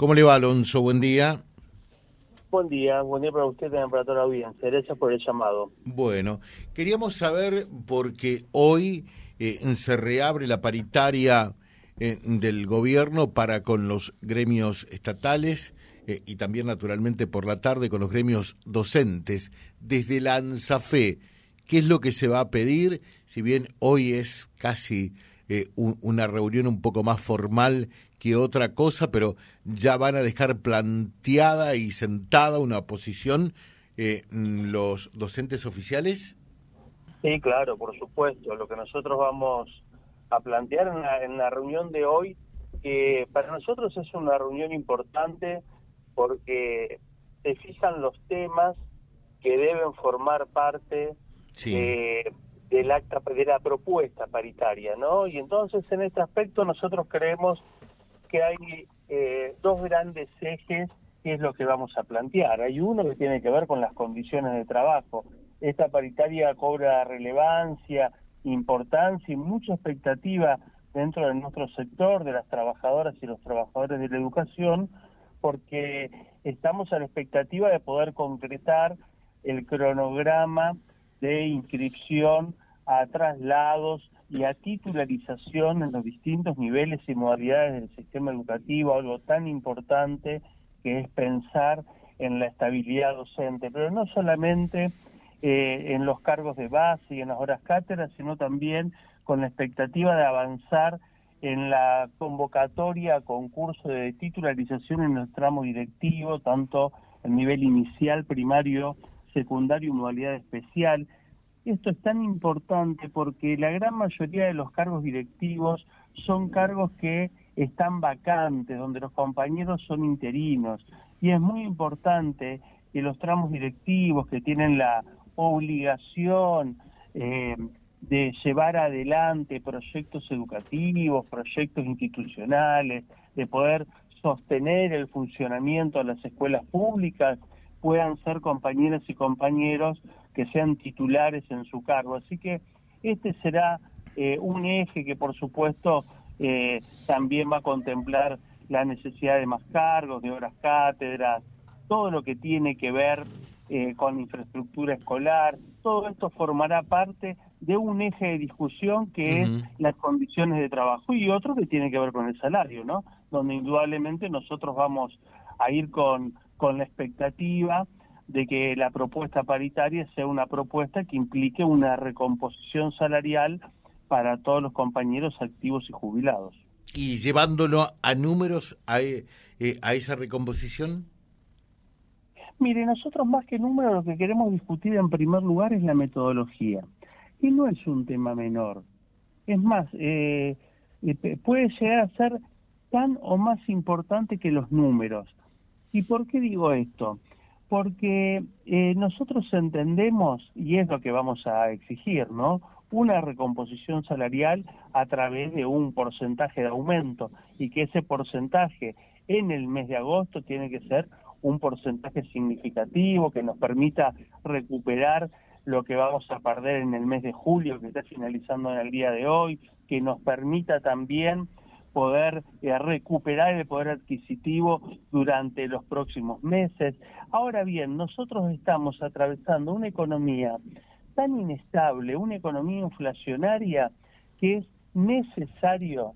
¿Cómo le va, Alonso? Buen día. Buen día, buen día para usted también para toda la audiencia. Gracias por el llamado. Bueno, queríamos saber, porque hoy eh, se reabre la paritaria eh, del gobierno para con los gremios estatales eh, y también, naturalmente, por la tarde con los gremios docentes. Desde la ANSAFE, ¿qué es lo que se va a pedir? Si bien hoy es casi una reunión un poco más formal que otra cosa, pero ya van a dejar planteada y sentada una posición eh, los docentes oficiales? Sí, claro, por supuesto. Lo que nosotros vamos a plantear en la, en la reunión de hoy, que para nosotros es una reunión importante porque se fijan los temas que deben formar parte del acta de la propuesta paritaria, ¿no? Y entonces en este aspecto nosotros creemos que hay eh, dos grandes ejes que es lo que vamos a plantear. Hay uno que tiene que ver con las condiciones de trabajo. Esta paritaria cobra relevancia, importancia y mucha expectativa dentro de nuestro sector, de las trabajadoras y los trabajadores de la educación, porque estamos a la expectativa de poder concretar el cronograma de inscripción a traslados y a titularización en los distintos niveles y modalidades del sistema educativo, algo tan importante que es pensar en la estabilidad docente, pero no solamente eh, en los cargos de base y en las horas cátedras, sino también con la expectativa de avanzar en la convocatoria a concurso de titularización en el tramo directivo, tanto el nivel inicial, primario, secundario y modalidad especial, esto es tan importante porque la gran mayoría de los cargos directivos son cargos que están vacantes, donde los compañeros son interinos. Y es muy importante que los tramos directivos que tienen la obligación eh, de llevar adelante proyectos educativos, proyectos institucionales, de poder sostener el funcionamiento de las escuelas públicas, puedan ser compañeras y compañeros que sean titulares en su cargo. Así que este será eh, un eje que, por supuesto, eh, también va a contemplar la necesidad de más cargos, de horas cátedras, todo lo que tiene que ver eh, con infraestructura escolar, todo esto formará parte de un eje de discusión que es las condiciones de trabajo y otro que tiene que ver con el salario, ¿no? Donde indudablemente nosotros vamos a ir con, con la expectativa de que la propuesta paritaria sea una propuesta que implique una recomposición salarial para todos los compañeros activos y jubilados. ¿Y llevándolo a números a, eh, a esa recomposición? Mire, nosotros más que números lo que queremos discutir en primer lugar es la metodología. Y no es un tema menor. Es más, eh, eh, puede llegar a ser tan o más importante que los números. ¿Y por qué digo esto? porque eh, nosotros entendemos, y es lo que vamos a exigir, ¿no? Una recomposición salarial a través de un porcentaje de aumento y que ese porcentaje en el mes de agosto tiene que ser un porcentaje significativo que nos permita recuperar lo que vamos a perder en el mes de julio que está finalizando en el día de hoy, que nos permita también poder eh, recuperar el poder adquisitivo durante los próximos meses. Ahora bien, nosotros estamos atravesando una economía tan inestable, una economía inflacionaria, que es necesario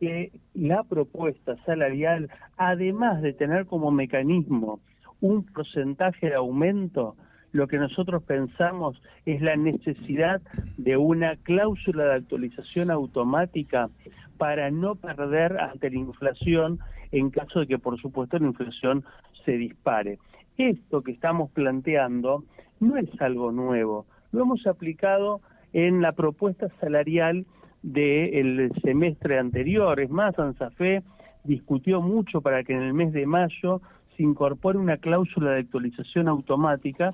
que la propuesta salarial, además de tener como mecanismo un porcentaje de aumento, lo que nosotros pensamos es la necesidad de una cláusula de actualización automática para no perder ante la inflación en caso de que, por supuesto, la inflación se dispare. Esto que estamos planteando no es algo nuevo, lo hemos aplicado en la propuesta salarial del semestre anterior. Es más, ANSAFE discutió mucho para que en el mes de mayo se incorpore una cláusula de actualización automática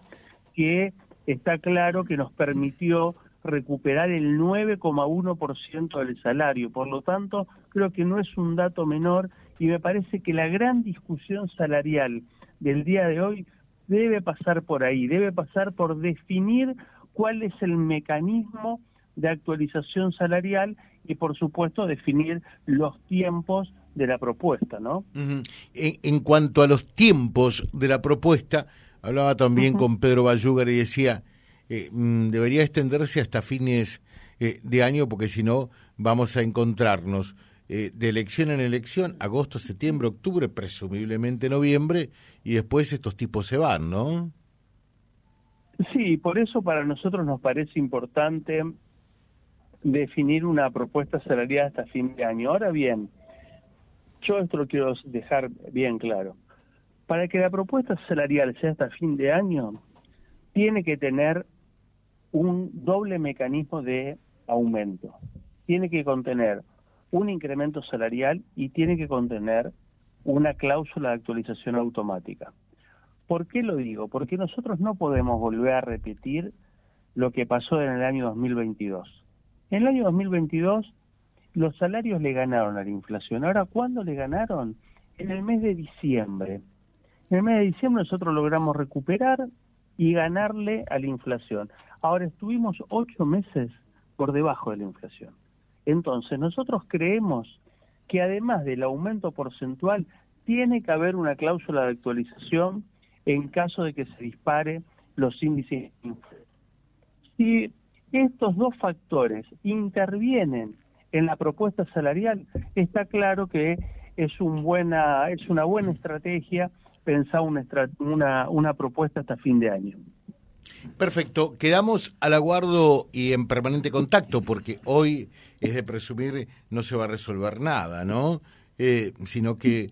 que está claro que nos permitió recuperar el 9,1% del salario. Por lo tanto, creo que no es un dato menor y me parece que la gran discusión salarial del día de hoy debe pasar por ahí, debe pasar por definir cuál es el mecanismo de actualización salarial y por supuesto definir los tiempos de la propuesta, ¿no? en, cuanto a los tiempos de la propuesta, hablaba también con Pedro Bayugar y decía, eh, mm, debería extenderse hasta fines eh, de año porque si no vamos a encontrarnos eh, de elección en elección, agosto, septiembre, octubre, presumiblemente noviembre, y después estos tipos se van, ¿no? Sí, por eso para nosotros nos parece importante definir una propuesta salarial hasta fin de año. Ahora bien, yo esto lo quiero dejar bien claro. Para que la propuesta salarial sea hasta fin de año, tiene que tener un doble mecanismo de aumento. Tiene que contener un incremento salarial y tiene que contener una cláusula de actualización automática. ¿Por qué lo digo? Porque nosotros no podemos volver a repetir lo que pasó en el año 2022. En el año 2022 los salarios le ganaron a la inflación. Ahora, ¿cuándo le ganaron? En el mes de diciembre. En el mes de diciembre nosotros logramos recuperar y ganarle a la inflación. Ahora estuvimos ocho meses por debajo de la inflación. Entonces, nosotros creemos que además del aumento porcentual, tiene que haber una cláusula de actualización en caso de que se dispare los índices. Si estos dos factores intervienen en la propuesta salarial, está claro que es, un buena, es una buena estrategia pensar una, una, una propuesta hasta fin de año. Perfecto, quedamos al aguardo y en permanente contacto, porque hoy es de presumir no se va a resolver nada, ¿no? Eh, sino que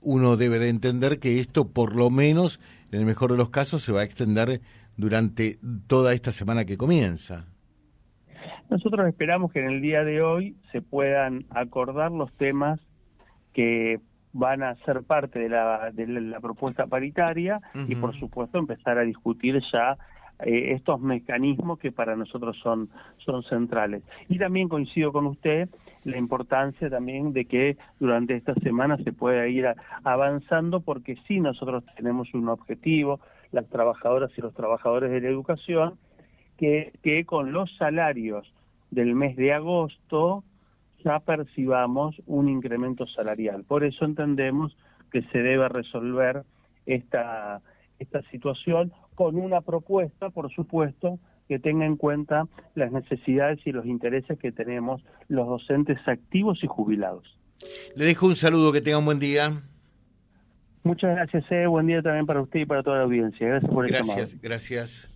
uno debe de entender que esto, por lo menos, en el mejor de los casos, se va a extender durante toda esta semana que comienza. Nosotros esperamos que en el día de hoy se puedan acordar los temas que van a ser parte de la, de la propuesta paritaria y por supuesto empezar a discutir ya eh, estos mecanismos que para nosotros son, son centrales. Y también coincido con usted la importancia también de que durante esta semana se pueda ir avanzando porque sí nosotros tenemos un objetivo, las trabajadoras y los trabajadores de la educación, que, que con los salarios del mes de agosto ya percibamos un incremento salarial. Por eso entendemos que se debe resolver esta, esta situación con una propuesta, por supuesto, que tenga en cuenta las necesidades y los intereses que tenemos los docentes activos y jubilados. Le dejo un saludo, que tenga un buen día. Muchas gracias, eh. buen día también para usted y para toda la audiencia. Gracias por el Gracias, gracias.